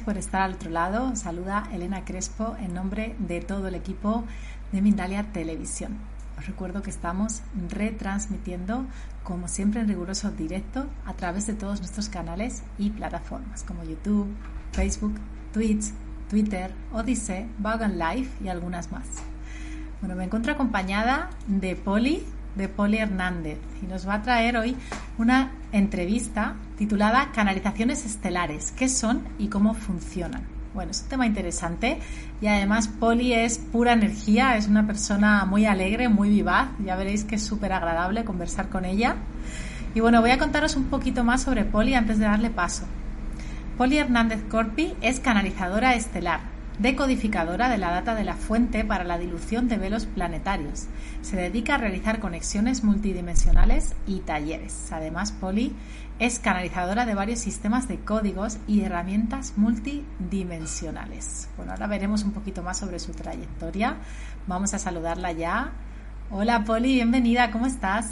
por estar al otro lado. Saluda Elena Crespo en nombre de todo el equipo de Mindalia Televisión. Os recuerdo que estamos retransmitiendo, como siempre, en riguroso directo a través de todos nuestros canales y plataformas como YouTube, Facebook, Twitch, Twitter, Odyssey, Vagan Live y algunas más. Bueno, me encuentro acompañada de Poli, de Poli Hernández, y nos va a traer hoy una entrevista titulada Canalizaciones estelares, qué son y cómo funcionan. Bueno, es un tema interesante y además Poli es pura energía, es una persona muy alegre, muy vivaz, ya veréis que es súper agradable conversar con ella. Y bueno, voy a contaros un poquito más sobre Poli antes de darle paso. Poli Hernández Corpi es canalizadora estelar, decodificadora de la data de la fuente para la dilución de velos planetarios. Se dedica a realizar conexiones multidimensionales y talleres. Además, Poli es canalizadora de varios sistemas de códigos y herramientas multidimensionales. Bueno, ahora veremos un poquito más sobre su trayectoria. Vamos a saludarla ya. Hola Poli, bienvenida, ¿cómo estás?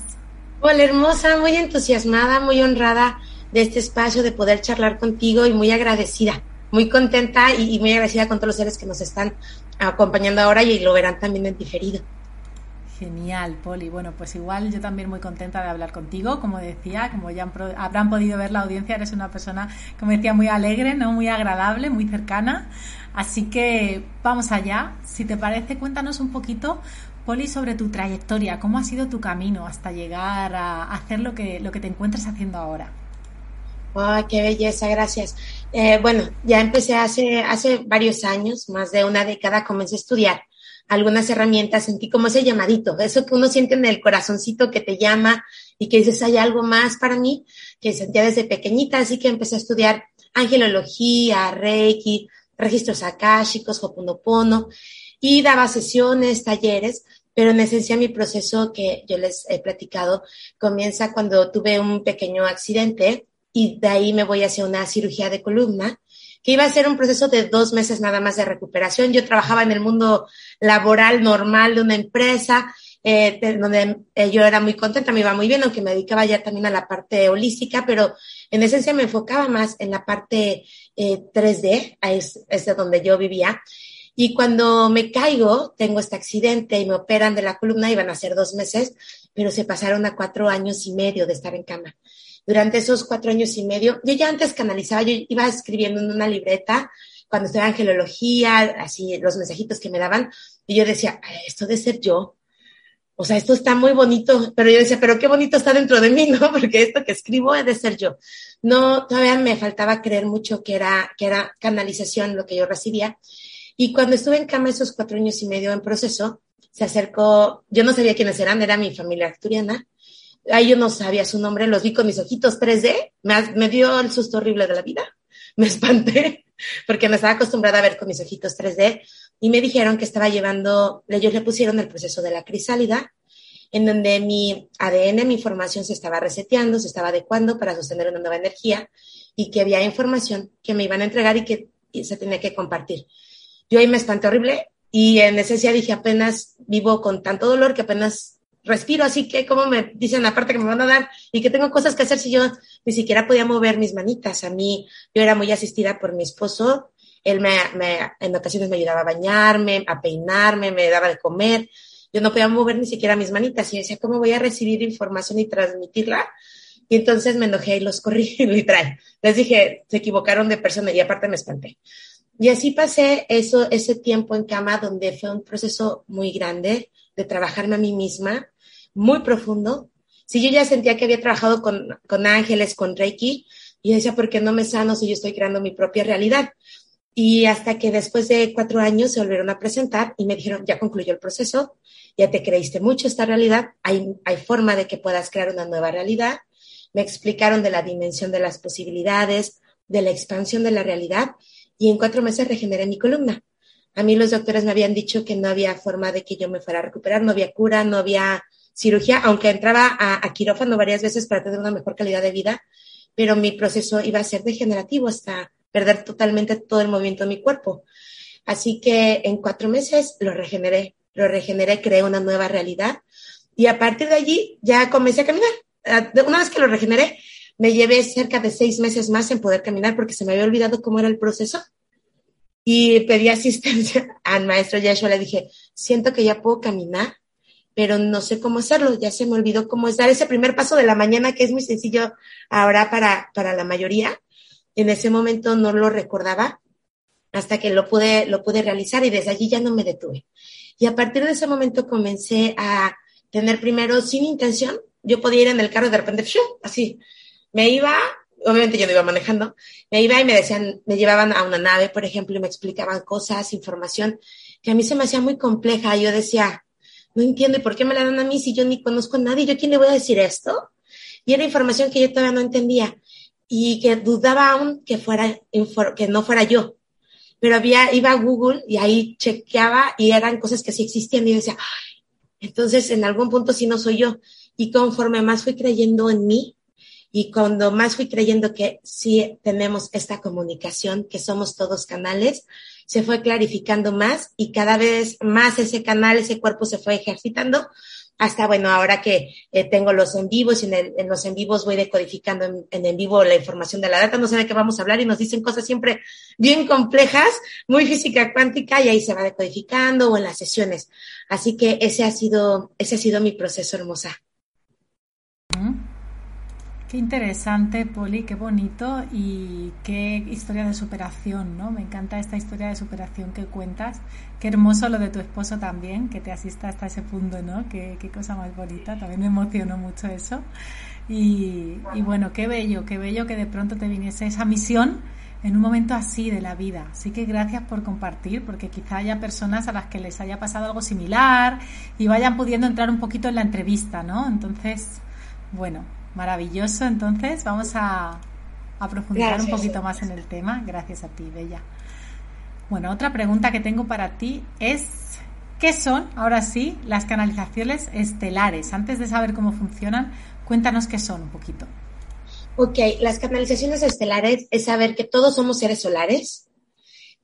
Hola hermosa, muy entusiasmada, muy honrada de este espacio, de poder charlar contigo y muy agradecida, muy contenta y, muy agradecida con todos los seres que nos están acompañando ahora y lo verán también en diferido. Genial, Poli. Bueno, pues igual yo también muy contenta de hablar contigo. Como decía, como ya habrán podido ver la audiencia, eres una persona, como decía, muy alegre, ¿no? Muy agradable, muy cercana. Así que vamos allá. Si te parece, cuéntanos un poquito, Poli, sobre tu trayectoria. ¿Cómo ha sido tu camino hasta llegar a hacer lo que, lo que te encuentras haciendo ahora? ¡Ay, qué belleza! Gracias. Eh, bueno, ya empecé hace, hace varios años, más de una década, comencé a estudiar algunas herramientas, sentí como ese llamadito, eso que uno siente en el corazoncito que te llama y que dices, hay algo más para mí, que sentía desde pequeñita, así que empecé a estudiar angelología, reiki, registros akáshicos, hoponopono, y daba sesiones, talleres, pero en esencia mi proceso que yo les he platicado comienza cuando tuve un pequeño accidente y de ahí me voy hacia una cirugía de columna que iba a ser un proceso de dos meses nada más de recuperación. Yo trabajaba en el mundo laboral normal de una empresa, eh, donde eh, yo era muy contenta, me iba muy bien, aunque me dedicaba ya también a la parte holística, pero en esencia me enfocaba más en la parte 3D, eh, es, es de donde yo vivía. Y cuando me caigo, tengo este accidente y me operan de la columna, iban a ser dos meses, pero se pasaron a cuatro años y medio de estar en cama durante esos cuatro años y medio, yo ya antes canalizaba, yo iba escribiendo en una libreta cuando en angelología, así los mensajitos que me daban, y yo decía, esto de ser yo, o sea, esto está muy bonito, pero yo decía, pero qué bonito está dentro de mí, ¿no? Porque esto que escribo es de ser yo. No, todavía me faltaba creer mucho que era, que era canalización lo que yo recibía. Y cuando estuve en cama esos cuatro años y medio en proceso, se acercó, yo no sabía quiénes eran, era mi familia acturiana, Ahí yo no sabía su nombre, los vi con mis ojitos 3D, me, dio el susto horrible de la vida, me espanté porque me estaba acostumbrada a ver con mis ojitos 3D y me dijeron que estaba llevando, ellos le pusieron el proceso de la crisálida, en donde mi ADN, mi información se estaba reseteando, se estaba adecuando para sostener una nueva energía y que había información que me iban a entregar y que se tenía que compartir. Yo ahí me espanté horrible y en esencia dije apenas vivo con tanto dolor que apenas respiro, así que como me dicen la parte que me van a dar y que tengo cosas que hacer si yo ni siquiera podía mover mis manitas. A mí, yo era muy asistida por mi esposo, él me, en ocasiones me ayudaba a bañarme, a peinarme, me daba de comer. Yo no podía mover ni siquiera mis manitas y decía, ¿cómo voy a recibir información y transmitirla? Y entonces me enojé y los corrí, literal. Les dije, se equivocaron de persona y aparte me espanté. Y así pasé eso, ese tiempo en cama donde fue un proceso muy grande de trabajarme a mí misma, muy profundo. Si yo ya sentía que había trabajado con, con ángeles, con Reiki, y decía, ¿por qué no me sano si yo estoy creando mi propia realidad? Y hasta que después de cuatro años se volvieron a presentar y me dijeron, ya concluyó el proceso, ya te creíste mucho esta realidad, hay, hay forma de que puedas crear una nueva realidad. Me explicaron de la dimensión de las posibilidades, de la expansión de la realidad y en cuatro meses regeneré mi columna. A mí los doctores me habían dicho que no había forma de que yo me fuera a recuperar, no había cura, no había cirugía, aunque entraba a, quirófano varias veces para tener una mejor calidad de vida, pero mi proceso iba a ser degenerativo hasta perder totalmente todo el movimiento de mi cuerpo. Así que en cuatro meses lo regeneré, lo regeneré, creé una nueva realidad y a partir de allí ya comencé a caminar. Ah, una vez que lo regeneré, me llevé cerca de seis meses más en poder caminar porque se me había olvidado cómo era el proceso. Y pedí asistencia al maestro Yeshua, le dije, siento que ya puedo caminar, pero no sé cómo hacerlo, ya se me olvidó cómo es dar ese primer paso de la mañana, que es muy sencillo ahora para, para la mayoría. En ese momento no lo recordaba hasta que lo pude, lo pude realizar y desde allí ya no me detuve. Y a partir de ese momento comencé a tener primero sin intención, yo podía ir en el carro de repente, así, me iba, obviamente yo no iba manejando, me iba y me decían, me llevaban a una nave, por ejemplo, y me explicaban cosas, información que a mí se me hacía muy compleja. Yo decía, no entiendo, ¿y por qué me la dan a mí si yo ni conozco a nadie? ¿Yo quién le voy a decir esto? Y era información que yo todavía no entendía y que dudaba aún que fuera, que no fuera yo. Pero había, iba a Google y ahí chequeaba y eran cosas que sí existían y decía, entonces en algún punto sí no soy yo. Y conforme más fui creyendo en mí, y cuando más fui creyendo que sí tenemos esta comunicación, que somos todos canales, se fue clarificando más y cada vez más ese canal, ese cuerpo se fue ejercitando hasta, bueno, ahora que eh, tengo los en vivos y en, los en vivos voy decodificando en, en, en vivo la información de la data, no sé de qué vamos a hablar y nos dicen cosas siempre bien complejas, muy física cuántica y ahí se va decodificando o en las sesiones. Así que ese ha sido, ese ha sido mi proceso hermosa. Qué interesante, Poli, qué bonito y qué historia de superación, ¿no? Me encanta esta historia de superación que cuentas. Qué hermoso lo de tu esposo también, que te asista hasta ese punto, ¿no? Qué, qué cosa más bonita, también me emocionó mucho eso. Y, y bueno, qué bello, qué bello que de pronto te viniese esa misión en un momento así de la vida. Así que gracias por compartir, porque quizá haya personas a las que les haya pasado algo similar y vayan pudiendo entrar un poquito en la entrevista, ¿no? Entonces, bueno, Maravilloso, entonces vamos a, profundizar un poquito más en el tema. Gracias a ti, Bella. Bueno, otra pregunta que tengo para ti es, ¿qué son, ahora sí, las canalizaciones estelares? Antes de saber cómo funcionan, cuéntanos qué son un poquito. Ok, las canalizaciones estelares es saber que todos somos seres solares,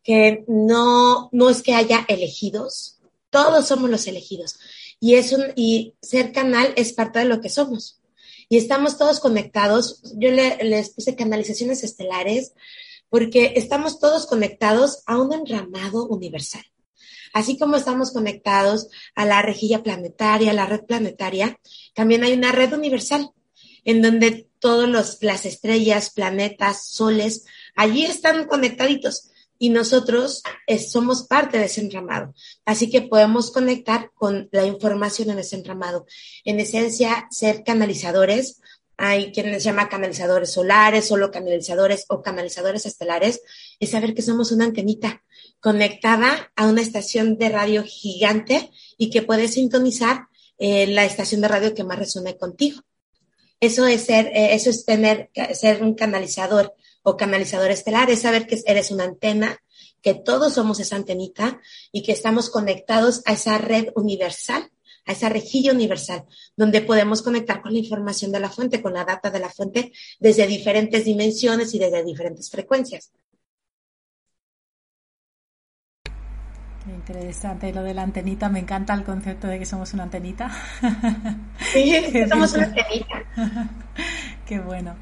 que no, no es que haya elegidos, todos somos los elegidos. Y, es un, y ser canal es parte de lo que somos y estamos todos conectados. Yo les puse canalizaciones estelares porque estamos todos conectados a un enramado universal. Así como estamos conectados a la rejilla planetaria, a la red planetaria, también hay una red universal en donde todas las estrellas, planetas, soles, allí están conectaditos y nosotros eh, somos parte de ese entramado. Así que podemos conectar con la información en ese entramado. En esencia, ser canalizadores. Hay quienes llaman canalizadores solares, solo canalizadores o canalizadores estelares. Es saber que somos una antenita conectada a una estación de radio gigante y que puede sintonizar eh, la estación de radio que más resuene contigo. Eso es ser, eh, eso es tener, ser un canalizador o canalizador estelar, es saber que eres una antena, que todos somos esa antenita y que estamos conectados a esa red universal, a esa rejilla universal, donde podemos conectar con la información de la fuente, con la data de la fuente, desde diferentes dimensiones y desde diferentes frecuencias. Qué interesante lo de la antenita, me encanta el concepto de que somos una antenita. Sí, somos una antenita. Qué bueno.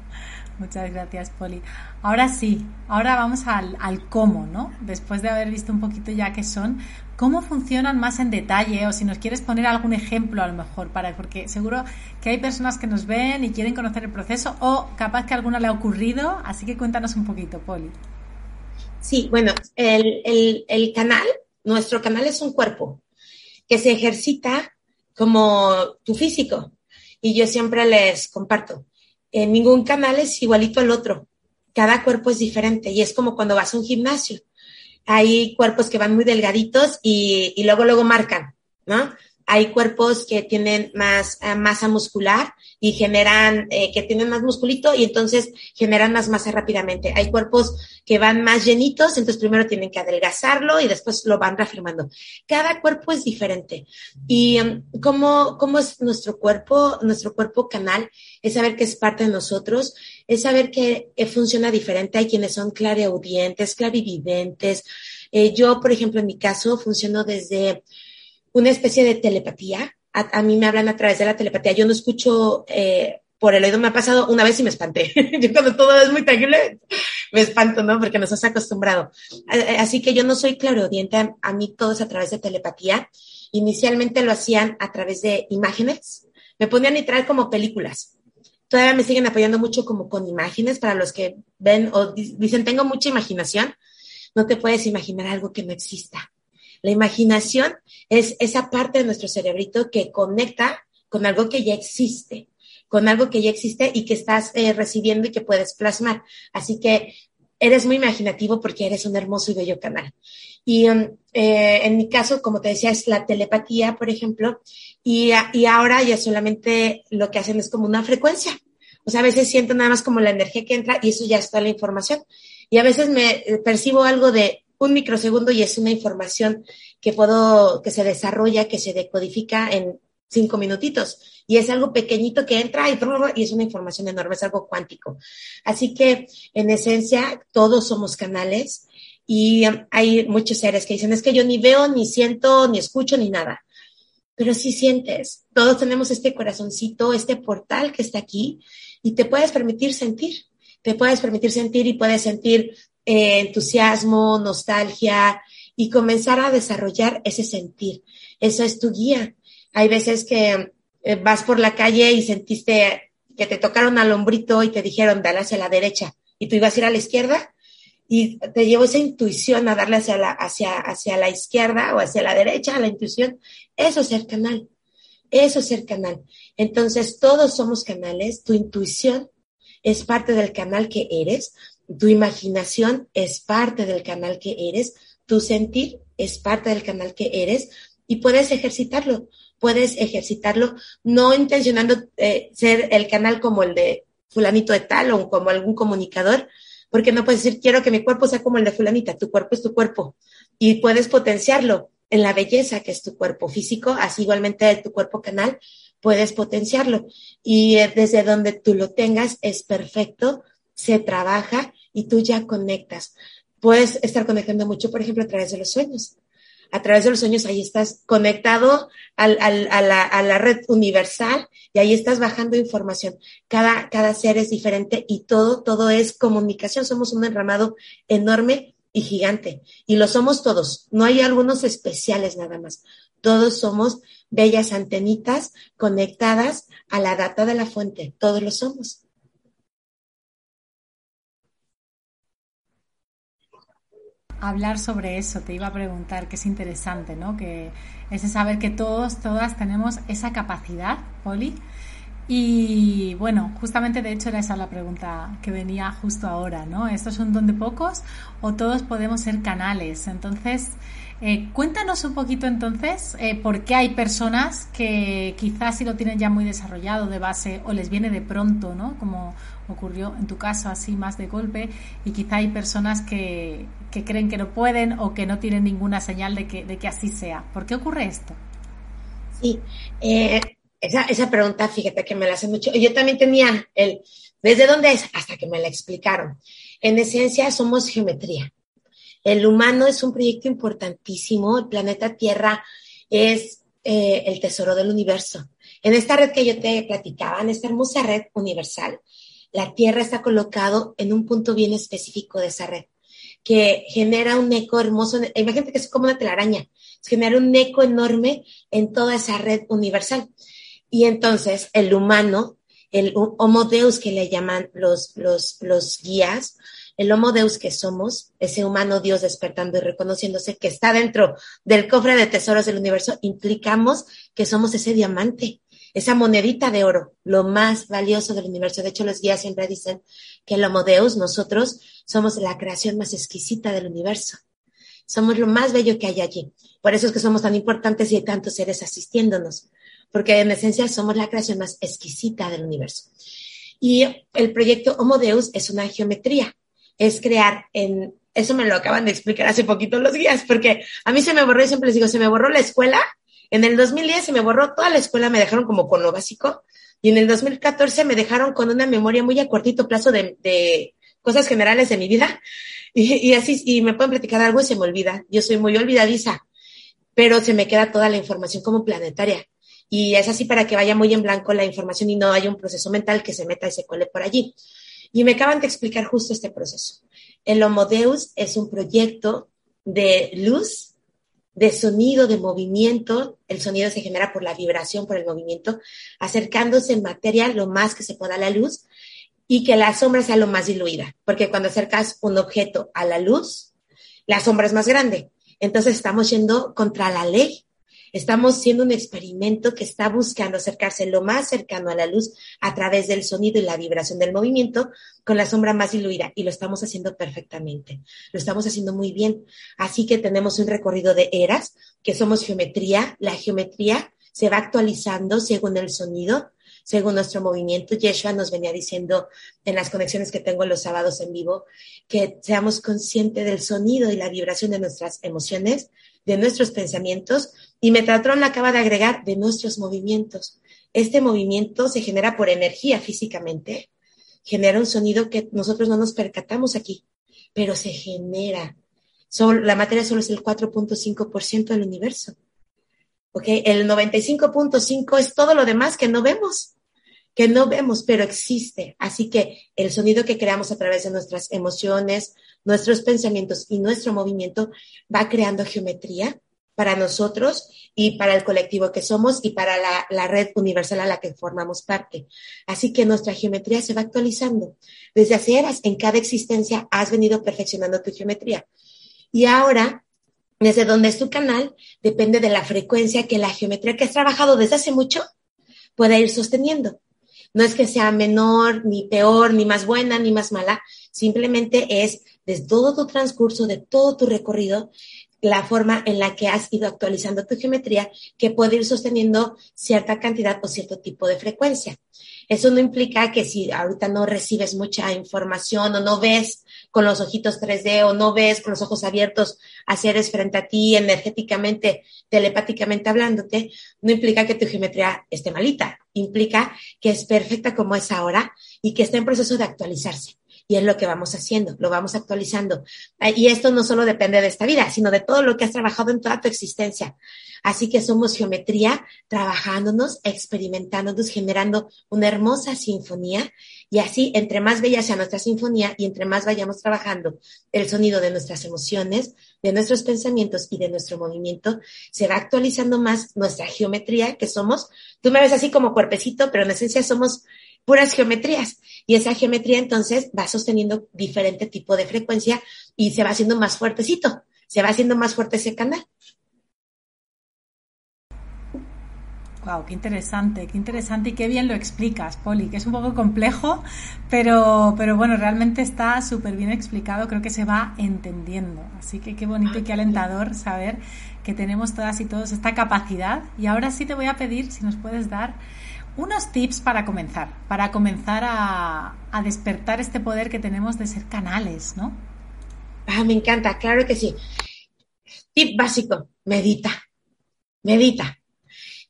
Muchas gracias, Poli. Ahora sí, ahora vamos al, cómo, ¿no? Después de haber visto un poquito ya qué son, ¿cómo funcionan más en detalle? O si nos quieres poner algún ejemplo a lo mejor, para, porque seguro que hay personas que nos ven y quieren conocer el proceso o capaz que alguna le ha ocurrido, así que cuéntanos un poquito, Poli. Sí, bueno, el, el, el canal, nuestro canal es un cuerpo que se ejercita como tu físico. Y yo siempre les comparto, ningún canal es igualito al otro. Cada cuerpo es diferente y es como cuando vas a un gimnasio. Hay cuerpos que van muy delgaditos y, y luego, luego marcan, ¿no? Hay cuerpos que tienen más uh, masa muscular y generan, eh, que tienen más musculito y entonces generan más masa rápidamente. Hay cuerpos que van más llenitos, entonces primero tienen que adelgazarlo y después lo van reafirmando. Cada cuerpo es diferente. Y um, ¿cómo, cómo es nuestro cuerpo, nuestro cuerpo canal, es saber que es parte de nosotros, es saber que eh, funciona diferente. Hay quienes son clareaudientes, clarividentes. Eh, yo, por ejemplo, en mi caso, funciono desde una especie de telepatía. A, mí me hablan a través de la telepatía. Yo no escucho eh, por el oído me ha pasado una vez y me espanté. yo cuando todo es muy tangible, me espanto, ¿no? Porque nos has acostumbrado. Así que yo no soy clariaudiente, a mí todo es a través de telepatía. Inicialmente lo hacían a través de imágenes, me ponían literal como películas. Todavía me siguen apoyando mucho como con imágenes para los que ven o dicen, tengo mucha imaginación. No te puedes imaginar algo que no exista. La imaginación es esa parte de nuestro cerebrito que conecta con algo que ya existe, con algo que ya existe y que estás eh, recibiendo y que puedes plasmar. Así que eres muy imaginativo porque eres un hermoso y bello canal. Y um, eh, en mi caso, como te decía, es la telepatía, por ejemplo, y, y ahora ya solamente lo que hacen es como una frecuencia. O sea, a veces siento nada más como la energía que entra y eso ya está la información. Y a veces me eh, percibo algo de un microsegundo y es una información que puedo, que se desarrolla, que se decodifica en cinco minutitos. Y es algo pequeñito que entra y, y es una información enorme, es algo cuántico. Así que, en esencia, todos somos canales y hay muchos seres que dicen, es que yo ni veo, ni siento, ni escucho, ni nada. Pero sí sientes. Todos tenemos este corazoncito, este portal que está aquí y te puedes permitir sentir. Te puedes permitir sentir y puedes sentir eh, entusiasmo, nostalgia y comenzar a desarrollar ese sentir. Eso es tu guía. Hay veces que eh, vas por la calle y sentiste que te tocaron al hombrito y te dijeron, dale hacia la derecha y tú ibas a ir a la izquierda y te llevó esa intuición a darle hacia la, hacia, hacia la izquierda o hacia la derecha, a la intuición. Eso es ser canal. Eso es ser canal. Entonces, todos somos canales. Tu intuición es parte del canal que eres. Tu imaginación es parte del canal que eres. Tu sentir es parte del canal que eres y puedes ejercitarlo puedes ejercitarlo, no intencionando eh, ser el canal como el de fulanito de tal o como algún comunicador, porque no puedes decir, quiero que mi cuerpo sea como el de fulanita, tu cuerpo es tu cuerpo y puedes potenciarlo en la belleza que es tu cuerpo físico, así igualmente tu cuerpo canal, puedes potenciarlo. Y eh, desde donde tú lo tengas es perfecto, se trabaja y tú ya conectas. Puedes estar conectando mucho, por ejemplo, a través de los sueños a través de los sueños ahí estás conectado al, al, a, la, a, la, red universal y ahí estás bajando información. Cada, cada ser es diferente y todo, todo es comunicación. Somos un enramado enorme y gigante y lo somos todos. No hay algunos especiales nada más. Todos somos bellas antenitas conectadas a la data de la fuente. Todos lo somos. Hablar sobre eso, te iba a preguntar, que es interesante, ¿no? Que es saber que todos, todas tenemos esa capacidad, Poli. Y bueno, justamente de hecho era esa la pregunta que venía justo ahora, ¿no? ¿Esto es un don de pocos o todos podemos ser canales? Entonces, eh, cuéntanos un poquito entonces eh, por qué hay personas que quizás si lo tienen ya muy desarrollado de base o les viene de pronto, ¿no? Como ocurrió en tu caso así más de golpe y quizá hay personas que, que creen que no pueden o que no tienen ninguna señal de que, de que así sea. ¿Por qué ocurre esto? Sí, eh, esa, esa pregunta, fíjate que me la hace mucho. Yo también tenía el, ¿desde dónde es? Hasta que me la explicaron. En esencia, somos geometría. El humano es un proyecto importantísimo. El planeta Tierra es eh, el tesoro del universo. En esta red que yo te platicaba, en esta hermosa red universal, la Tierra está colocado en un punto bien específico de esa red que genera un eco hermoso. Imagínate que es como una telaraña, genera un eco enorme en toda esa red universal. Y entonces el humano, el Homo Deus que le llaman los, los, los guías, el Homo Deus que somos, ese humano Dios despertando y reconociéndose que está dentro del cofre de tesoros del universo, implicamos que somos ese diamante, esa monedita de oro, lo más valioso del universo. De hecho, los guías siempre dicen que el Homo Deus, nosotros, somos la creación más exquisita del universo. Somos lo más bello que hay allí. Por eso es que somos tan importantes y hay tantos seres asistiéndonos, porque en esencia somos la creación más exquisita del universo. Y el proyecto Homo Deus es una geometría, es crear en, eso me lo acaban de explicar hace poquito los guías, porque a mí se me borró, siempre les digo, se me borró la escuela en el 2010 se me borró toda la escuela, me dejaron como con lo básico. Y en el 2014 me dejaron con una memoria muy a cortito plazo de, cosas generales de mi vida. Y, así, y me pueden platicar algo y se me olvida. Yo soy muy olvidadiza, pero se me queda toda la información como planetaria. Y es así para que vaya muy en blanco la información y no haya un proceso mental que se meta y se cole por allí. Y me acaban de explicar justo este proceso. El Homo Deus es un proyecto de luz, de sonido, de movimiento. El sonido se genera por la vibración, por el movimiento, acercándose en materia lo más que se pueda a la luz y que la sombra sea lo más diluida, porque cuando acercas un objeto a la luz, la sombra es más grande. Entonces estamos yendo contra la ley Estamos siendo un experimento que está buscando acercarse lo más cercano a la luz a través del sonido y la vibración del movimiento con la sombra más diluida y lo estamos haciendo perfectamente. Lo estamos haciendo muy bien. Así que tenemos un recorrido de eras, que somos geometría. La geometría se va actualizando según el sonido, según nuestro movimiento. Yeshua nos venía diciendo en las conexiones que tengo los sábados en vivo que seamos conscientes del sonido y la vibración de nuestras emociones, de nuestros pensamientos y Metatron acaba de agregar de nuestros movimientos. Este movimiento se genera por energía físicamente, genera un sonido que nosotros no nos percatamos aquí, pero se genera. la materia solo es el 4.5% del universo. ¿Ok? El 95.5 es todo lo demás que no vemos, que no vemos, pero existe. Así que el sonido que creamos a través de nuestras emociones, nuestros pensamientos y nuestro movimiento va creando geometría para nosotros y para el colectivo que somos y para la, red universal a la que formamos parte. Así que nuestra geometría se va actualizando. Desde hace eras, en cada existencia has venido perfeccionando tu geometría. Y ahora, desde donde es tu canal, depende de la frecuencia que la geometría que has trabajado desde hace mucho pueda ir sosteniendo. No es que sea menor, ni peor, ni más buena, ni más mala. Simplemente es desde todo tu transcurso, de todo tu recorrido, la forma en la que has ido actualizando tu geometría que puede ir sosteniendo cierta cantidad o cierto tipo de frecuencia. Eso no implica que si ahorita no recibes mucha información o no ves con los ojitos 3D o no ves con los ojos abiertos a seres frente a ti energéticamente, telepáticamente hablándote, no implica que tu geometría esté malita. Implica que es perfecta como es ahora y que está en proceso de actualizarse y es lo que vamos haciendo, lo vamos actualizando. Ah, y esto no solo depende de esta vida, sino de todo lo que has trabajado en toda tu existencia. Así que somos geometría, trabajándonos, experimentándonos, generando una hermosa sinfonía. Y así, entre más bella sea nuestra sinfonía y entre más vayamos trabajando el sonido de nuestras emociones, de nuestros pensamientos y de nuestro movimiento, se va actualizando más nuestra geometría, que somos, tú me ves así como cuerpecito, pero en esencia somos puras geometrías. Y esa geometría entonces va sosteniendo diferente tipo de frecuencia y se va haciendo más fuertecito, se va haciendo más fuerte ese canal. Wow, qué interesante, qué interesante y qué bien lo explicas, Poli, que es un poco complejo, pero, pero bueno, realmente está súper bien explicado, creo que se va entendiendo. Así que qué bonito y qué alentador saber que tenemos todas y todos esta capacidad. Y ahora sí te voy a pedir si nos puedes dar unos tips para comenzar, para comenzar a, despertar este poder que tenemos de ser canales, ¿no? Ah, me encanta, claro que sí. Tip básico, medita, medita.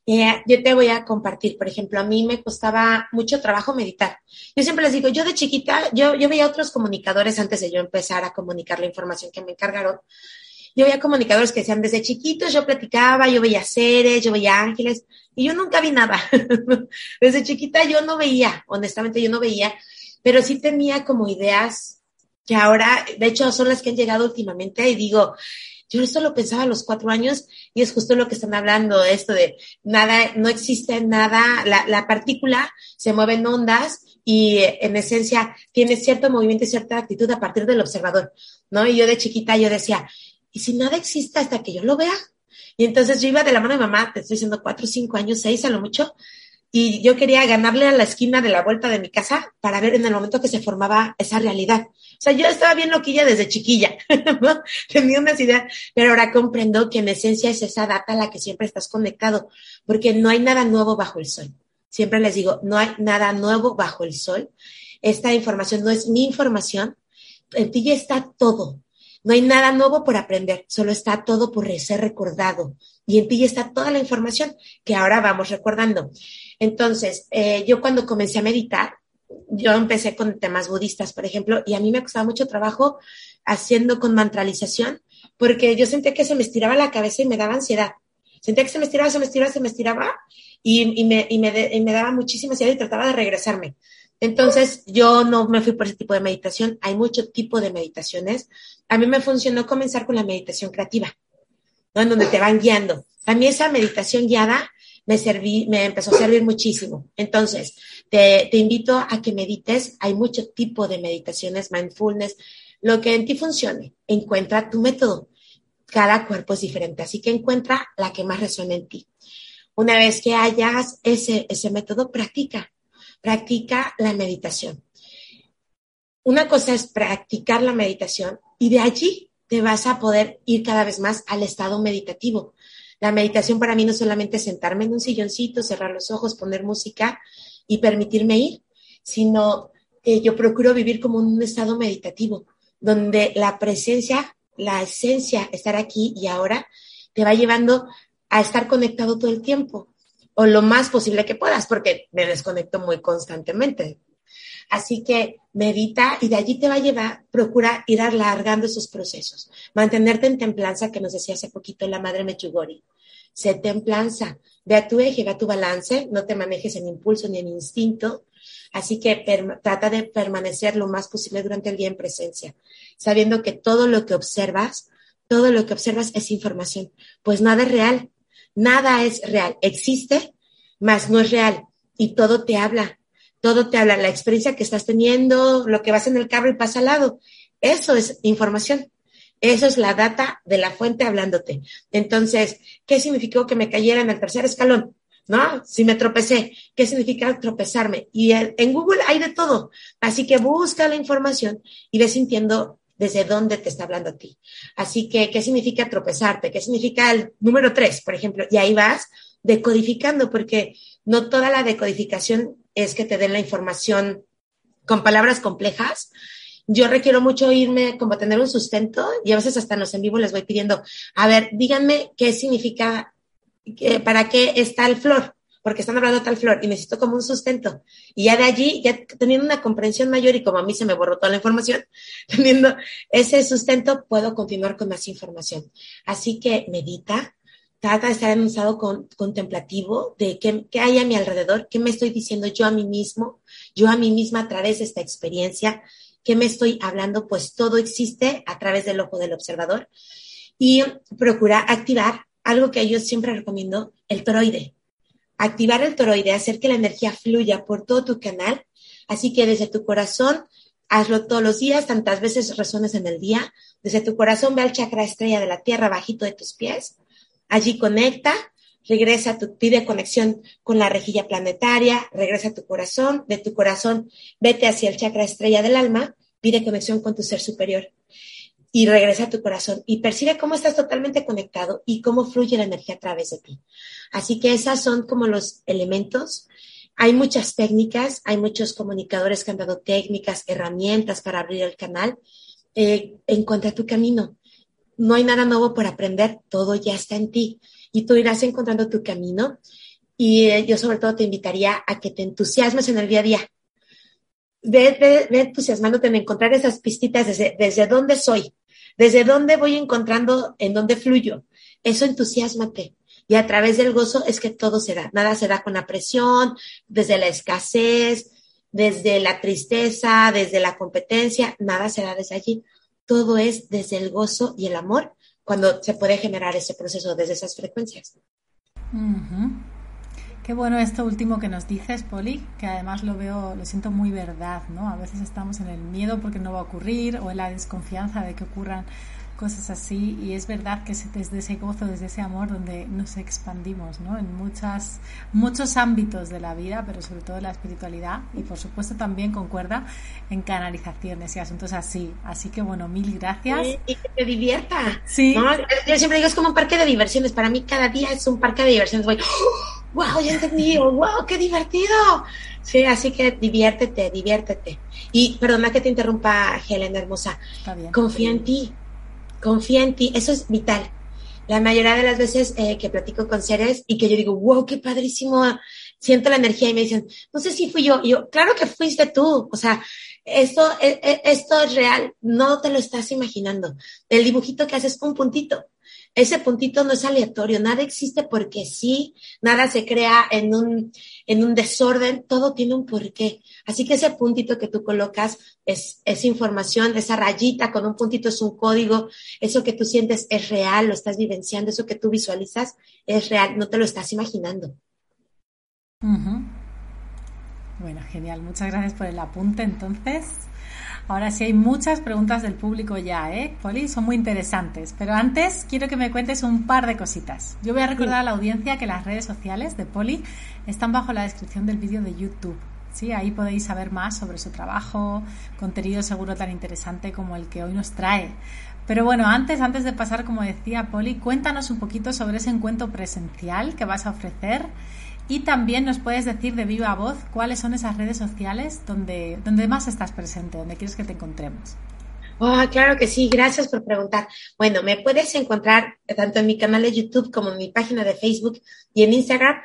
Eh, yo te voy a compartir, por ejemplo, a mí me costaba mucho trabajo meditar. Yo siempre les digo, yo de chiquita, yo, yo veía otros comunicadores antes de yo empezar a comunicar la información que me encargaron. Yo veía comunicadores que decían, desde chiquitos yo platicaba, yo veía seres, yo veía ángeles, y yo nunca vi nada. Desde chiquita yo no veía, honestamente yo no veía, pero sí tenía como ideas que ahora, de hecho, son las que han llegado últimamente y digo, yo esto lo pensaba a los cuatro años y es justo lo que están hablando, esto de nada, no existe nada, la, la partícula se mueve en ondas y en esencia tiene cierto movimiento y cierta actitud a partir del observador, ¿no? Y yo de chiquita yo decía, ¿y si nada existe hasta que yo lo vea? Y entonces yo iba de la mano de mamá, te estoy diciendo cuatro, cinco años, seis a lo mucho, y yo quería ganarle a la esquina de la vuelta de mi casa para ver en el momento que se formaba esa realidad. O sea, yo estaba bien loquilla desde chiquilla. Tenía unas ideas, pero ahora comprendo que en esencia es esa data a la que siempre estás conectado, porque no hay nada nuevo bajo el sol. Siempre les digo, no hay nada nuevo bajo el sol. Esta información no es mi información. En ti ya está todo. No hay nada nuevo por aprender, solo está todo por ser recordado. Y en ti ya está toda la información que ahora vamos recordando. Entonces, eh, yo cuando comencé a meditar, yo empecé con temas budistas, por ejemplo, y a mí me costaba mucho trabajo haciendo con mantralización, porque yo sentía que se me estiraba la cabeza y me daba ansiedad. Sentía que se me estiraba, se me estiraba, se me estiraba, y, me, y, me, y me daba muchísima ansiedad y trataba de regresarme. Entonces, yo no me fui por ese tipo de meditación. Hay mucho tipo de meditaciones. A mí me funcionó comenzar con la meditación creativa, ¿no? En donde te van guiando. A mí esa meditación guiada me, serví, me empezó a servir muchísimo. Entonces, te, invito a que medites. Hay mucho tipo de meditaciones, mindfulness, lo que en ti funcione. Encuentra tu método. Cada cuerpo es diferente, así que encuentra la que más resuene en ti. Una vez que hayas ese, ese método, practica practica la meditación. Una cosa es practicar la meditación y de allí te vas a poder ir cada vez más al estado meditativo. La meditación para mí no solamente es sentarme en un silloncito, cerrar los ojos, poner música y permitirme ir, sino que yo procuro vivir como un estado meditativo, donde la presencia, la esencia, estar aquí y ahora, te va llevando a estar conectado todo el tiempo o lo más posible que puedas, porque me desconecto muy constantemente. Así que medita y de allí te va a llevar, procura ir alargando esos procesos, mantenerte en templanza, que nos decía hace poquito la madre Mechugori. Sé templanza, ve a tu eje, ve a tu balance, no te manejes en impulso ni en instinto. Así que trata de permanecer lo más posible durante el día en presencia, sabiendo que todo lo que observas, todo lo que observas es información, pues nada es real, Nada es real. Existe, mas no es real. Y todo te habla. Todo te habla. La experiencia que estás teniendo, lo que vas en el carro y pasa al lado. Eso es información. Eso es la data de la fuente hablándote. Entonces, ¿qué significó que me cayera en el tercer escalón? ¿No? Si me tropecé, ¿qué significa tropezarme? Y en Google hay de todo. Así que busca la información y ve sintiendo desde dónde te está hablando a ti. Así que, ¿qué significa tropezarte? ¿Qué significa el número tres, por ejemplo? Y ahí vas decodificando, porque no toda la decodificación es que te den la información con palabras complejas. Yo requiero mucho irme como tener un sustento y a veces hasta en en vivo les voy pidiendo, a ver, díganme qué significa, para qué está el flor porque están hablando tal flor y necesito como un sustento. Y ya de allí, ya teniendo una comprensión mayor y como a mí se me borró toda la información, teniendo ese sustento, puedo continuar con más información. Así que medita, trata de estar en un estado contemplativo de qué, qué hay a mi alrededor, qué me estoy diciendo yo a mí mismo, yo a mí misma a través de esta experiencia, qué me estoy hablando, pues todo existe a través del ojo del observador. Y procura activar algo que yo siempre recomiendo, el toroide activar el toroide, hacer que la energía fluya por todo tu canal. Así que desde tu corazón, hazlo todos los días, tantas veces resones en el día. Desde tu corazón ve al chakra estrella de la tierra bajito de tus pies. Allí conecta, regresa tu, pide conexión con la rejilla planetaria, regresa a tu corazón, de tu corazón vete hacia el chakra estrella del alma, pide conexión con tu ser superior y regresa a tu corazón y percibe cómo estás totalmente conectado y cómo fluye la energía a través de ti. Así que esas son como los elementos. Hay muchas técnicas, hay muchos comunicadores que han dado técnicas, herramientas para abrir el canal. Eh, encuentra tu camino. No hay nada nuevo por aprender, todo ya está en ti y tú irás encontrando tu camino. Y eh, yo sobre todo te invitaría a que te entusiasmes en el día a día. Ve, ve, ve entusiasmándote en encontrar esas pistitas desde, desde dónde soy, ¿Desde dónde voy encontrando en dónde fluyo? Eso entusiasmate. Y a través del gozo es que todo se da. Nada se da con la presión, desde la escasez, desde la tristeza, desde la competencia, nada se da desde allí. Todo es desde el gozo y el amor cuando se puede generar ese proceso desde esas frecuencias. Qué bueno esto último que nos dices, Poli, que además lo veo, lo siento muy verdad, ¿no? A veces estamos en el miedo porque no va a ocurrir o en la desconfianza de que ocurran cosas así y es verdad que es desde ese gozo, desde ese amor donde nos expandimos ¿no? en muchas, muchos ámbitos de la vida, pero sobre todo en la espiritualidad y por supuesto también concuerda en canalizaciones y asuntos así. Así que bueno, mil gracias. y que te divierta. Sí. Yo siempre digo, es como un parque de diversiones. Para mí cada día es un parque de diversiones. Voy, wow, ya entendí, wow, qué divertido. Sí, así que diviértete, diviértete. Y perdona que te interrumpa, Helen, hermosa. Confía en ti confía en ti, eso es vital. La mayoría de las veces eh, que platico con seres y que yo digo, wow, qué padrísimo, siento la energía y me dicen, no sé si fui yo. Y yo, claro que fuiste tú. O sea, esto, e, e, esto es real, no te lo estás imaginando. El dibujito que haces un puntito. Ese puntito no es aleatorio, nada existe porque sí, nada se crea en un, en un desorden, todo tiene un porqué. Así que ese puntito que tú colocas es, es información, esa rayita con un puntito es un código, eso que tú sientes es real, lo estás vivenciando, eso que tú visualizas es real, no te lo estás imaginando. Bueno, genial, muchas gracias por el apunte entonces. Ahora sí hay muchas preguntas del público ya, ¿eh? Poli, son muy interesantes. Pero antes quiero que me cuentes un par de cositas. Yo voy a recordar a la audiencia que las redes sociales de Poli están bajo la descripción del vídeo de YouTube. Sí, ahí podéis saber más sobre su trabajo, contenido seguro tan interesante como el que hoy nos trae. Pero bueno, antes, antes de pasar, como decía Poli, cuéntanos un poquito sobre ese encuentro presencial que vas a ofrecer y también nos puedes decir de viva voz cuáles son esas redes sociales donde, donde más estás presente, donde quieres que te encontremos. Oh, claro que sí, gracias por preguntar. Bueno, me puedes encontrar tanto en mi canal de YouTube como en mi página de Facebook y en Instagram,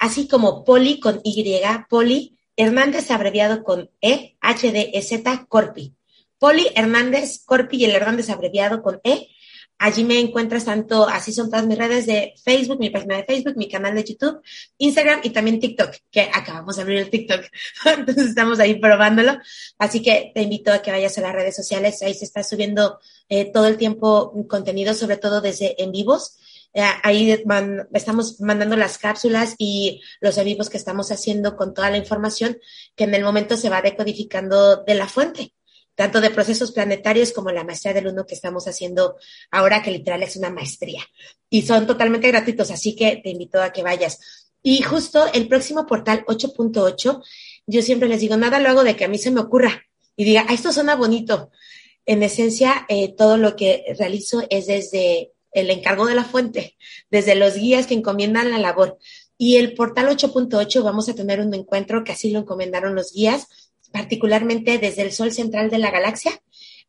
así como Poli con Y, Poli Hernández abreviado con E, H, D, E, Z, Corpi. Poli Hernández Corpi y el Hernández abreviado con E, Allí me encuentras tanto, así son todas mis redes de Facebook, mi página de Facebook, mi canal de YouTube, Instagram y también TikTok, que acabamos de abrir el TikTok. Entonces estamos ahí probándolo. Así que te invito a que vayas a las redes sociales. Ahí se está subiendo eh, todo el tiempo contenido, sobre todo desde en vivos. Eh, ahí estamos mandando las cápsulas y los en vivos que estamos haciendo con toda la información que en el momento se va decodificando de la fuente tanto de procesos planetarios como la maestría del uno que estamos haciendo ahora, que literal es una maestría. Y son totalmente gratuitos, así que te invito a que vayas. Y justo el próximo portal 8.8, yo siempre les digo, nada lo hago de que a mí se me ocurra y diga, ah, esto suena bonito. En esencia, eh, todo lo que realizo es desde el encargo de la fuente, desde los guías que encomiendan la labor. Y el portal 8.8 vamos a tener un encuentro que así lo encomendaron los guías particularmente desde el sol central de la galaxia.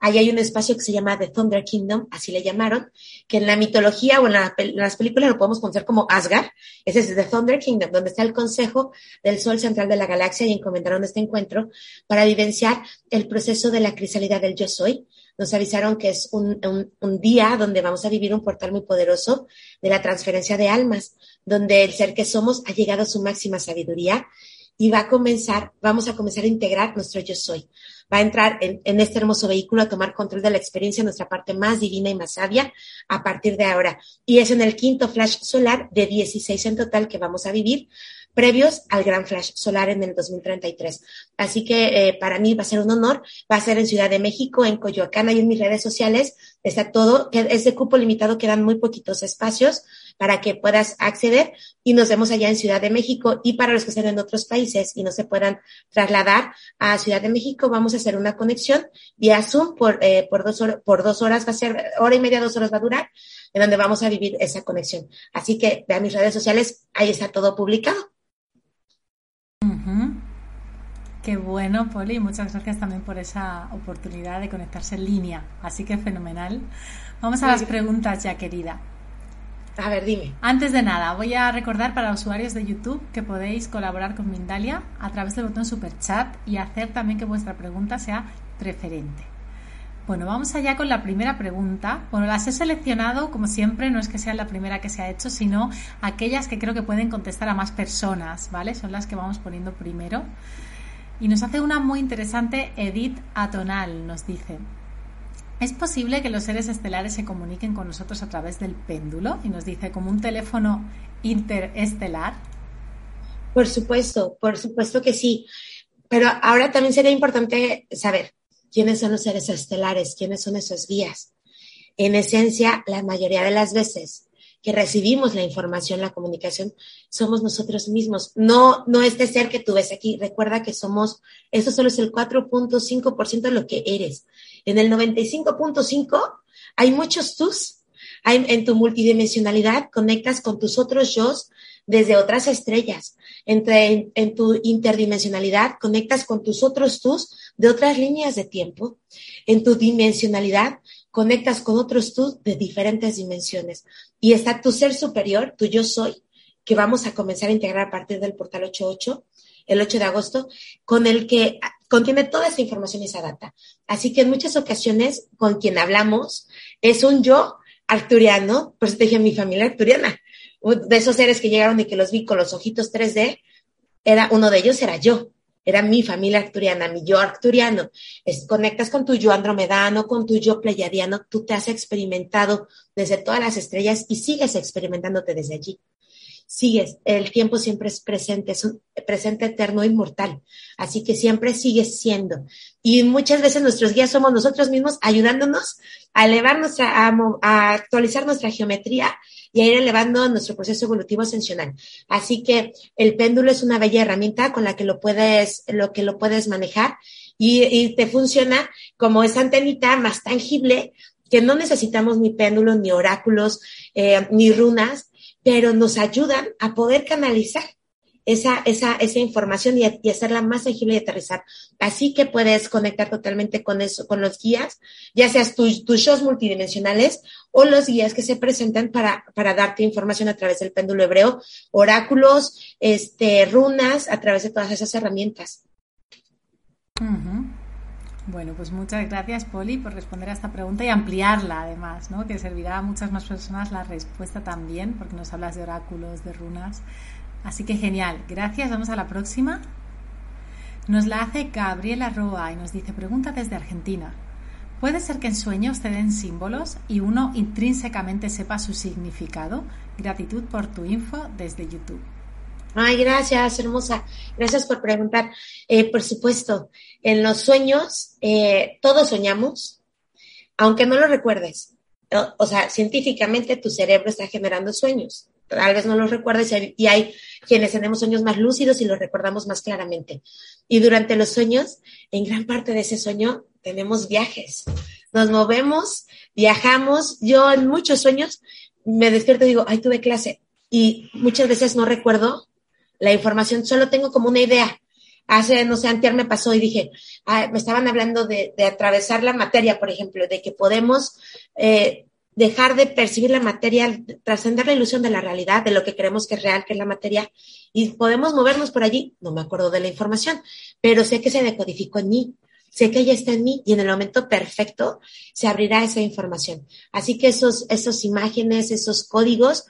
Ahí hay un espacio que se llama The Thunder Kingdom, así le llamaron, que en la mitología o en, las películas lo podemos conocer como Asgard. Ese es The Thunder Kingdom, donde está el consejo del sol central de la galaxia y encomendaron este encuentro para vivenciar el proceso de la crisalidad del yo soy. Nos avisaron que es un, un día donde vamos a vivir un portal muy poderoso de la transferencia de almas, donde el ser que somos ha llegado a su máxima sabiduría y va a comenzar, vamos a comenzar a integrar nuestro yo soy. Va a entrar en, este hermoso vehículo a tomar control de la experiencia, nuestra parte más divina y más sabia a partir de ahora. Y es en el quinto flash solar de 16 en total que vamos a vivir previos al gran flash solar en el 2033. Así que eh, para mí va a ser un honor. Va a ser en Ciudad de México, en Coyoacán, ahí en mis redes sociales. Está todo, es de cupo limitado, quedan muy poquitos espacios para que puedas acceder y nos vemos allá en Ciudad de México. Y para los que estén en otros países y no se puedan trasladar a Ciudad de México, vamos a hacer una conexión vía Zoom por, eh, por, dos, horas, por dos horas, va a ser hora y media, dos horas va a durar, en donde vamos a vivir esa conexión. Así que vean mis redes sociales, ahí está todo publicado. Qué bueno, Poli. Muchas gracias también por esa oportunidad de conectarse en línea. Así que fenomenal. Vamos a las preguntas ya, querida. A ver, dime. Antes de nada, voy a recordar para usuarios de YouTube que podéis colaborar con Mindalia a través del botón Super Chat y hacer también que vuestra pregunta sea preferente. Bueno, vamos allá con la primera pregunta. Bueno, las he seleccionado, como siempre, no es que sea la primera que se ha hecho, sino aquellas que creo que pueden contestar a más personas, ¿vale? Son las que vamos poniendo primero. Y nos hace una muy interesante Edith Atonal, nos dice. ¿Es posible que los seres estelares se comuniquen con nosotros a través del péndulo? Y nos dice, como un teléfono interestelar. Por supuesto, por supuesto que sí. Pero ahora también sería importante saber quiénes son los seres estelares, quiénes son esos guías. En esencia, la mayoría de las veces que recibimos la información, la comunicación, somos nosotros mismos. No, no este ser que tú ves aquí. Recuerda que somos, eso solo es el 4.5% de lo que eres. En el 95.5 hay muchos tus. Hay, en tu multidimensionalidad conectas con tus otros yo desde otras estrellas. Entre, en, tu interdimensionalidad conectas con tus otros tus de otras líneas de tiempo. En tu dimensionalidad conectas con otros tú de diferentes dimensiones. Y está tu ser superior, tu yo soy, que vamos a comenzar a integrar a partir del portal 88, el 8 de agosto, con el que contiene toda esa información esa data. Así que en muchas ocasiones con quien hablamos es un yo arturiano, por eso te dije mi familia arturiana, de esos seres que llegaron y que los vi con los ojitos 3D, era uno de ellos era yo, era mi familia arcturiana, mi yo arcturiano. Es, conectas con tu yo andromedano, con tu yo pleiadiano, tú te has experimentado desde todas las estrellas y sigues experimentándote desde allí sigues, el tiempo siempre es presente, es un presente eterno inmortal, así que siempre sigues siendo. Y muchas veces nuestros guías somos nosotros mismos ayudándonos a elevar nuestra, a, actualizar nuestra geometría y a ir elevando nuestro proceso evolutivo ascensional. Así que el péndulo es una bella herramienta con la que lo puedes, lo que lo puedes manejar y, te funciona como esa antenita más tangible que no necesitamos ni péndulos, ni oráculos, eh, ni runas, pero nos ayudan a poder canalizar esa, esa, esa información y, hacerla más tangible y aterrizar. Así que puedes conectar totalmente con eso, con los guías, ya seas tus, tus shows multidimensionales o los guías que se presentan para, para darte información a través del péndulo hebreo, oráculos, este, runas, a través de todas esas herramientas. Bueno, pues muchas gracias, Poli, por responder a esta pregunta y ampliarla, además, ¿no? que servirá a muchas más personas la respuesta también, porque nos hablas de oráculos, de runas. Así que genial, gracias. Vamos a la próxima. Nos la hace Gabriela Roa y nos dice: Pregunta desde Argentina. ¿Puede ser que en sueños te den símbolos y uno intrínsecamente sepa su significado? Gratitud por tu info desde YouTube. Ay, gracias, hermosa. Gracias por preguntar. Eh, por supuesto, en los sueños, eh, todos soñamos, aunque no lo recuerdes. O, sea, científicamente tu cerebro está generando sueños. Tal vez no los recuerdes y hay quienes tenemos sueños más lúcidos y los recordamos más claramente. Y durante los sueños, en gran parte de ese sueño, tenemos viajes. Nos movemos, viajamos. Yo en muchos sueños me despierto y digo, ay, tuve clase. Y muchas veces no recuerdo la información, solo tengo como una idea. Hace, no sé, antier me pasó y dije, ah, me estaban hablando de, atravesar la materia, por ejemplo, de que podemos eh, dejar de percibir la materia, trascender la ilusión de la realidad, de lo que creemos que es real, que es la materia, y podemos movernos por allí. No me acuerdo de la información, pero sé que se decodificó en mí, sé que ella está en mí y en el momento perfecto se abrirá esa información. Así que esos, esos imágenes, esos códigos,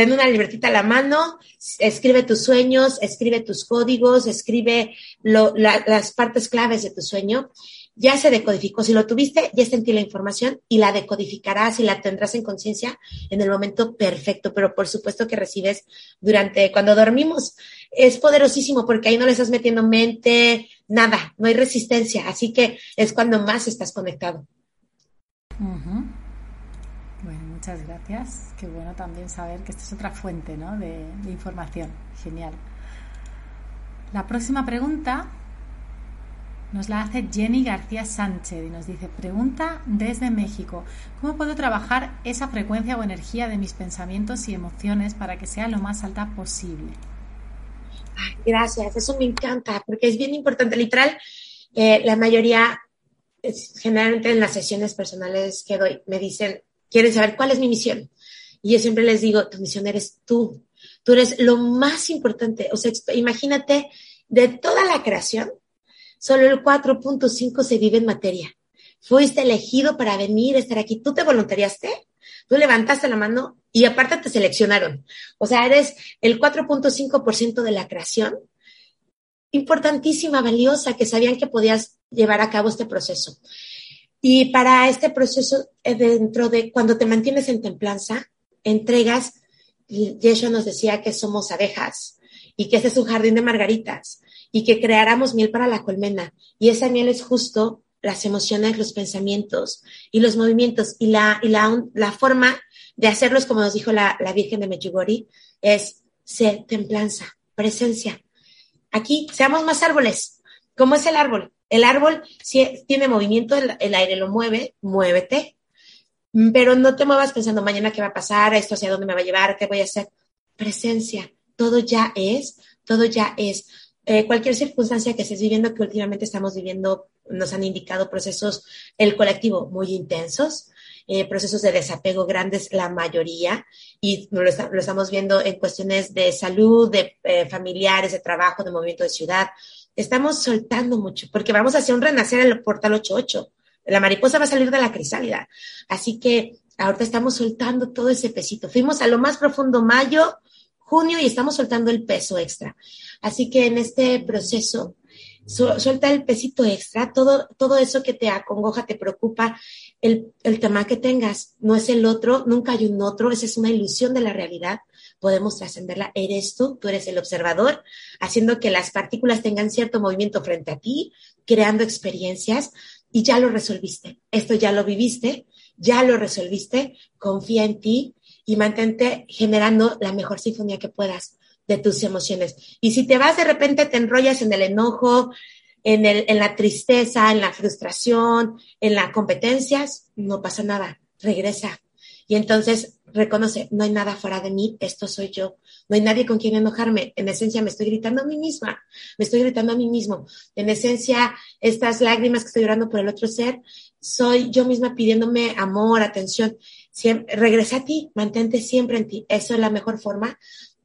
ten una libretita a la mano, escribe tus sueños, escribe tus códigos, escribe las partes claves de tu sueño. Ya se decodificó. Si lo tuviste, ya está en ti la información y la decodificarás y la tendrás en conciencia en el momento perfecto. Pero por supuesto que recibes durante cuando dormimos. Es poderosísimo porque ahí no le estás metiendo mente, nada, no hay resistencia. Así que es cuando más estás conectado muchas gracias. Qué bueno también saber que esta es otra fuente de, información. Genial. La próxima pregunta nos la hace Jenny García Sánchez y nos dice, pregunta desde México, ¿cómo puedo trabajar esa frecuencia o energía de mis pensamientos y emociones para que sea lo más alta posible? gracias, eso me encanta, porque es bien importante. Literal, eh, la mayoría, generalmente en las sesiones personales que doy, me dicen, quieren saber cuál es mi misión. Y yo siempre les digo, tu misión eres tú. Tú eres lo más importante. O sea, imagínate, de toda la creación, solo el 4.5 se vive en materia. Fuiste elegido para venir, estar aquí. Tú te voluntariaste, tú levantaste la mano y aparte te seleccionaron. O sea, eres el 4.5% de la creación. Importantísima, valiosa, que sabían que podías llevar a cabo este proceso. Y para este proceso, eh, dentro de cuando te mantienes en templanza, entregas, Yeshua nos decía que somos abejas y que este es un jardín de margaritas y que creáramos miel para la colmena. Y esa miel es justo las emociones, los pensamientos y los movimientos. Y la, y la, la forma de hacerlos, como nos dijo la, la Virgen de Medjugorje, es ser templanza, presencia. Aquí, seamos más árboles. ¿Cómo es el árbol? El árbol si tiene movimiento, el, aire lo mueve, muévete, pero no te muevas pensando mañana qué va a pasar, esto hacia dónde me va a llevar, qué voy a hacer. Presencia, todo ya es, todo ya es. Eh, cualquier circunstancia que estés viviendo, que últimamente estamos viviendo, nos han indicado procesos, el colectivo, muy intensos, eh, procesos de desapego grandes, la mayoría, y lo, estamos viendo en cuestiones de salud, de eh, familiares, de trabajo, de movimiento de ciudad, estamos soltando mucho, porque vamos hacia un renacer en el portal 88. La mariposa va a salir de la crisálida. Así que ahorita estamos soltando todo ese pesito. Fuimos a lo más profundo mayo, junio y estamos soltando el peso extra. Así que en este proceso, suelta el pesito extra, todo, todo eso que te acongoja, te preocupa, el, el tema que tengas, no es el otro, nunca hay un otro, esa es una ilusión de la realidad podemos trascenderla. Eres tú, tú eres el observador, haciendo que las partículas tengan cierto movimiento frente a ti, creando experiencias y ya lo resolviste. Esto ya lo viviste, ya lo resolviste, confía en ti y mantente generando la mejor sinfonía que puedas de tus emociones. Y si te vas de repente, te enrollas en el enojo, en, el, en la tristeza, en la frustración, en las competencias, no pasa nada, regresa. Y entonces reconoce, no hay nada fuera de mí, esto soy yo, no hay nadie con quien enojarme, en esencia me estoy gritando a mí misma, me estoy gritando a mí mismo, en esencia estas lágrimas que estoy llorando por el otro ser, soy yo misma pidiéndome amor, atención, regresa a ti, mantente siempre en ti, eso es la mejor forma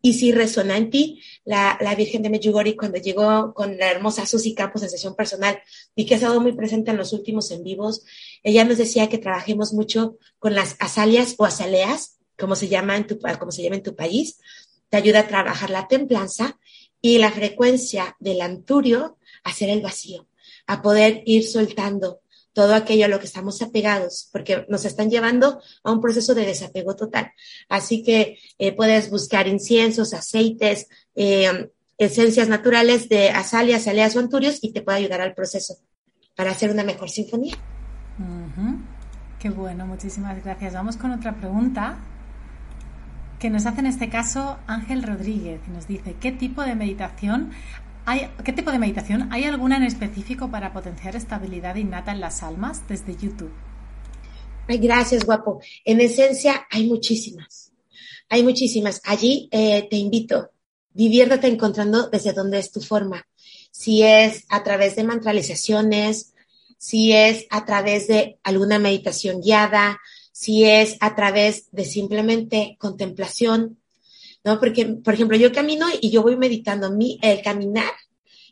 y si resuena en ti, la, la, Virgen de Medjugorje cuando llegó con la hermosa Susi Campos en sesión personal y que ha estado muy presente en los últimos en vivos, ella nos decía que trabajemos mucho con las azalias o azaleas, como se llama en tu, como se llama en tu país, te ayuda a trabajar la templanza y la frecuencia del anturio a hacer el vacío, a poder ir soltando todo aquello a lo que estamos apegados, porque nos están llevando a un proceso de desapego total. Así que eh, puedes buscar inciensos, aceites, eh, esencias naturales de azaleas, azaleas o anturios y te puede ayudar al proceso para hacer una mejor sinfonía. Qué bueno, muchísimas gracias. Vamos con otra pregunta que nos hace en este caso Ángel Rodríguez, que nos dice, ¿qué tipo de meditación ¿Qué tipo de meditación? ¿Hay alguna en específico para potenciar estabilidad innata en las almas desde YouTube? Gracias, guapo. En esencia, hay muchísimas. Hay muchísimas. Allí eh, te invito, diviértete encontrando desde dónde es tu forma. Si es a través de mantralizaciones, si es a través de alguna meditación guiada, si es a través de simplemente contemplación, ¿no? Porque, por ejemplo, yo camino y yo voy meditando. Mi, el caminar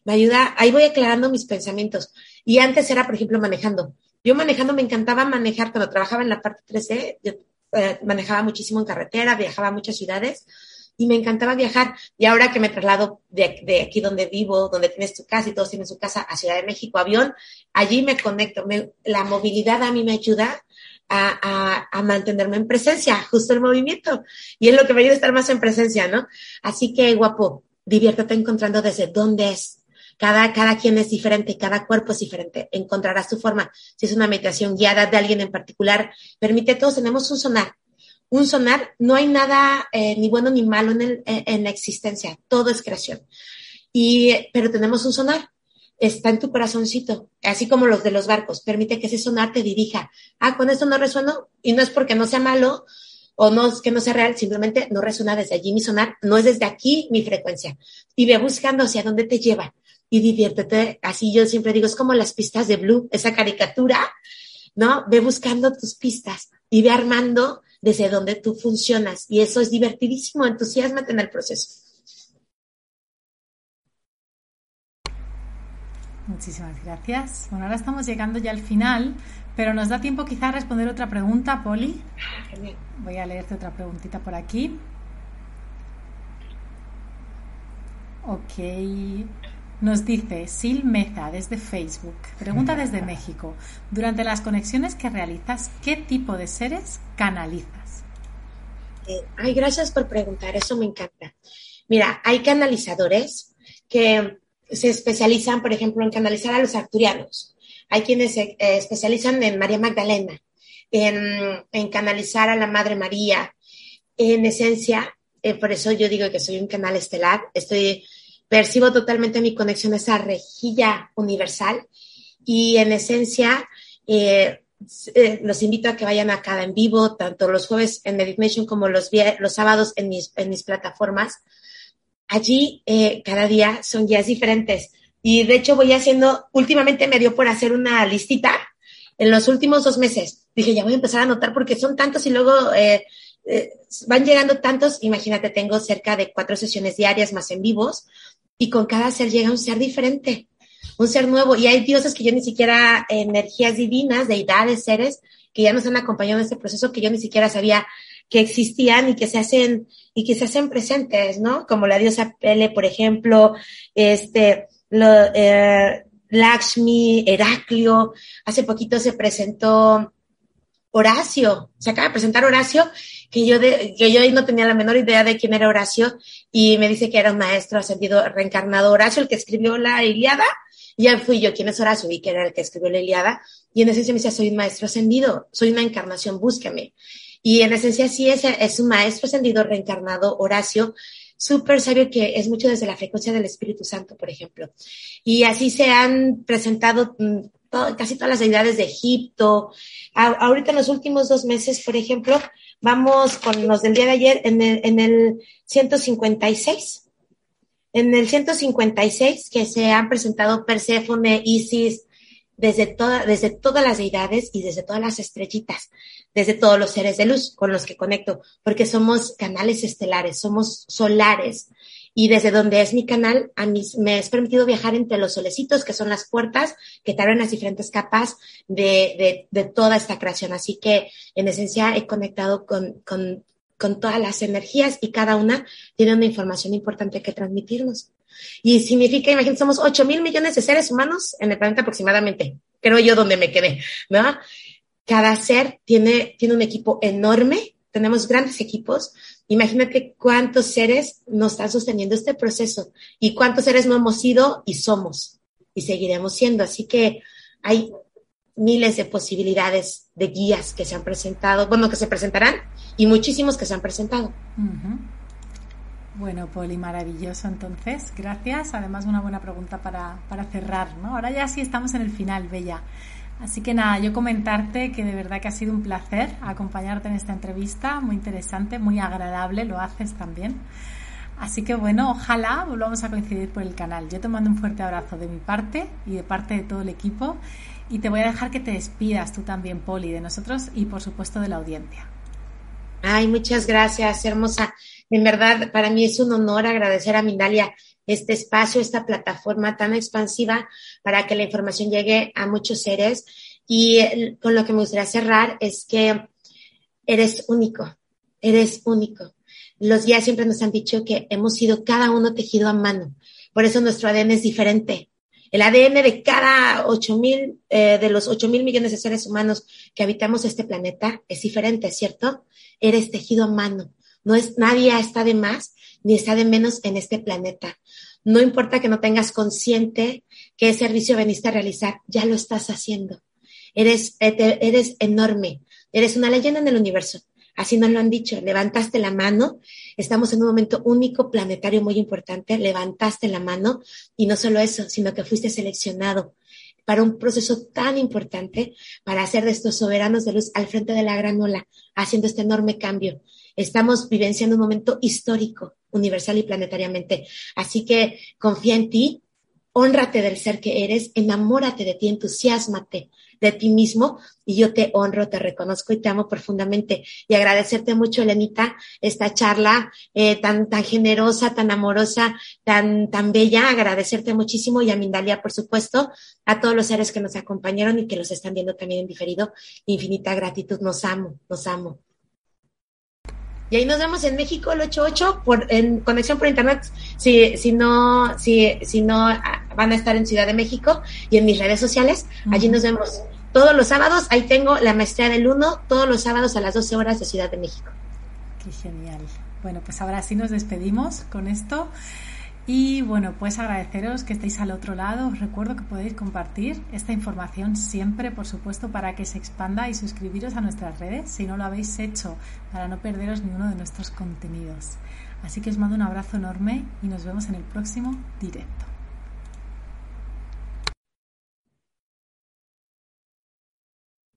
me ayuda, ahí voy aclarando mis pensamientos. Y antes era, por ejemplo, manejando. Yo manejando me encantaba manejar cuando trabajaba en la parte 3D, yo eh, manejaba muchísimo en carretera, viajaba a muchas ciudades y me encantaba viajar. Y ahora que me traslado de, de, aquí donde vivo, donde tienes tu casa y todos tienen su casa, a Ciudad de México, avión, allí me conecto. la movilidad a mí me ayuda a, a, mantenerme en presencia, justo el movimiento. Y es lo que me ayuda a estar más en presencia, ¿no? Así que, guapo, diviértete encontrando desde dónde es. Cada, cada quien es diferente, cada cuerpo es diferente. Encontrarás tu forma. Si es una meditación guiada de alguien en particular, permite, todos tenemos un sonar. Un sonar, no hay nada eh, ni bueno ni malo en, el, en la existencia. Todo es creación. Y, pero tenemos un sonar está en tu corazoncito, así como los de los barcos. Permite que ese sonar te dirija. Ah, con esto no resueno y no es porque no sea malo o no es que no sea real, simplemente no resuena desde allí mi sonar, no es desde aquí mi frecuencia. Y ve buscando hacia dónde te lleva y diviértete. Así yo siempre digo, es como las pistas de Blue, esa caricatura, ¿no? Ve buscando tus pistas y ve armando desde donde tú funcionas. Y eso es divertidísimo, entusiasmate en el proceso. Muchísimas gracias. Bueno, ahora estamos llegando ya al final, pero nos da tiempo quizá a responder otra pregunta, Poli. Voy a leerte otra preguntita por aquí. Ok. Nos dice Sil Meza desde Facebook. Pregunta desde México. Durante las conexiones que realizas, ¿qué tipo de seres canalizas? Eh, ay, gracias por preguntar. Eso me encanta. Mira, hay canalizadores que se especializan, por ejemplo, en canalizar a los arturianos. Hay quienes se eh, especializan en María Magdalena, en, canalizar a la Madre María. En esencia, eh, por eso yo digo que soy un canal estelar, estoy, percibo totalmente mi conexión a esa rejilla universal y en esencia, eh, los invito a que vayan a cada en vivo, tanto los jueves en Meditation como los, los sábados en mis, en mis plataformas allí eh, cada día son días diferentes. Y de hecho voy haciendo, últimamente me dio por hacer una listita en los últimos dos meses. Dije, ya voy a empezar a anotar porque son tantos y luego eh, eh, van llegando tantos. Imagínate, tengo cerca de cuatro sesiones diarias más en vivos y con cada ser llega un ser diferente, un ser nuevo. Y hay dioses que yo ni siquiera, energías divinas, deidades, seres, que ya nos han acompañado en este proceso que yo ni siquiera sabía que existían y que se hacen y que se hacen presentes, ¿no? Como la diosa Pele, por ejemplo, este, lo, eh, Lakshmi, Heraclio. Hace poquito se presentó Horacio, se acaba de presentar Horacio, que yo, de, que yo no tenía la menor idea de quién era Horacio, y me dice que era un maestro ascendido reencarnado Horacio, el que escribió la Iliada, y ya fui yo, ¿quién es Horacio? Y que era el que escribió la Iliada, y en esencia me decía, soy un maestro ascendido, soy una encarnación, búsqueme. Y en esencia sí es, es un maestro ascendido reencarnado, Horacio, súper sabio que es mucho desde la frecuencia del Espíritu Santo, por ejemplo. Y así se han presentado mm, casi todas las deidades de Egipto. ahorita en los últimos dos meses, por ejemplo, vamos con los del día de ayer en el, en el 156. En el 156 que se han presentado Perséfone, Isis, desde, toda, desde todas las deidades y desde todas las estrellitas, desde todos los seres de luz con los que conecto, porque somos canales estelares, somos solares. Y desde donde es mi canal, a mí me es permitido viajar entre los solecitos, que son las puertas que te abren las diferentes capas de, de, de toda esta creación. Así que, en esencia, he conectado con, con, con todas las energías y cada una tiene una información importante que transmitirnos. Y significa, imagínate, somos 8 mil millones de seres humanos en el planeta aproximadamente, creo yo donde me quedé, ¿no? Cada ser tiene, tiene un equipo enorme, tenemos grandes equipos. Imagínate cuántos seres nos están sosteniendo este proceso y cuántos seres no hemos sido y somos y seguiremos siendo. Así que hay miles de posibilidades de guías que se han presentado, bueno, que se presentarán y muchísimos que se han presentado. Bueno, Poli, maravilloso entonces. Gracias. Además, una buena pregunta para, para cerrar, ¿no? Ahora ya sí estamos en el final, Bella. Así que nada, yo comentarte que de verdad que ha sido un placer acompañarte en esta entrevista, muy interesante, muy agradable, lo haces también. Así que bueno, ojalá volvamos a coincidir por el canal. Yo te mando un fuerte abrazo de mi parte y de parte de todo el equipo y te voy a dejar que te despidas tú también, Poli, de nosotros y por supuesto de la audiencia. Ay, muchas gracias, hermosa. En verdad, para mí es un honor agradecer a Mindalia este espacio, esta plataforma tan expansiva para que la información llegue a muchos seres. Y con lo que me gustaría cerrar es que eres único, eres único. Los guías siempre nos han dicho que hemos sido cada uno tejido a mano. Por eso nuestro ADN es diferente. El ADN de cada ocho mil, eh, de los ocho mil millones de seres humanos que habitamos este planeta es diferente, ¿cierto? Eres tejido a mano. No es, nadie está de más ni está de menos en este planeta. No importa que no tengas consciente qué servicio veniste a realizar, ya lo estás haciendo. Eres, eres enorme, eres una leyenda en el universo. Así nos lo han dicho, levantaste la mano, estamos en un momento único, planetario muy importante, levantaste la mano y no solo eso, sino que fuiste seleccionado para un proceso tan importante para hacer de estos soberanos de luz al frente de la gran ola, haciendo este enorme cambio. Estamos vivenciando un momento histórico, universal y planetariamente. Así que confía en ti, honrate del ser que eres, enamórate de ti, entusiasmate de ti mismo y yo te honro, te reconozco y te amo profundamente. Y agradecerte mucho, Elenita, esta charla eh, tan, tan generosa, tan amorosa, tan, tan bella. Agradecerte muchísimo y a Mindalia, por supuesto, a todos los seres que nos acompañaron y que los están viendo también en diferido. Infinita gratitud, nos amo, nos amo. Y ahí nos vemos en México el 88 por, en conexión por internet. Si, si no, si, si no ah, van a estar en Ciudad de México y en mis redes sociales, allí nos vemos todos los sábados. Ahí tengo la maestría del 1 todos los sábados a las 12 horas de Ciudad de México. Qué genial. Bueno, pues ahora sí nos despedimos con esto. Y bueno, pues agradeceros que estéis al otro lado. Os recuerdo que podéis compartir esta información siempre, por supuesto, para que se expanda y suscribiros a nuestras redes si no lo habéis hecho, para no perderos ninguno de nuestros contenidos. Así que os mando un abrazo enorme y nos vemos en el próximo directo.